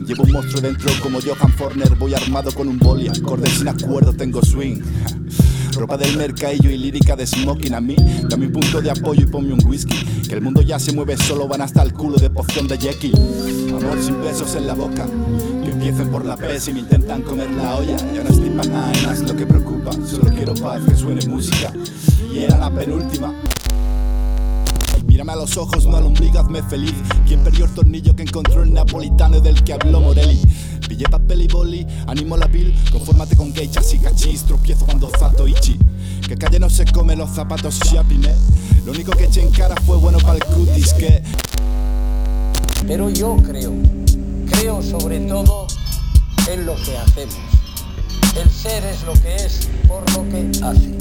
Llevo un monstruo dentro como Johan Forner. Voy armado con un boli, acorde sin acuerdo, tengo swing. Ropa del mercadillo y lírica de smoking a mí. Dame un punto de apoyo y ponme un whisky. Que el mundo ya se mueve solo, van hasta el culo de poción de Jekyll. Amor sin besos en la boca. Que empiecen por la pez y intentan comer la olla. Ya no estoy para nada, es lo que preocupa. Solo quiero paz, que suene música. Y era la penúltima. Los ojos, no al ombligo, hazme feliz. ¿Quién perdió el tornillo que encontró el napolitano del que habló Morelli? Pillé papel y boli, animo la pil, confórmate con gechas y cachis, tropiezo cuando zato ichi. Que calle no se come los zapatos shopping, eh. Lo único que eché en cara fue bueno para el cutis, que. Pero yo creo, creo sobre todo en lo que hacemos. El ser es lo que es por lo que hace.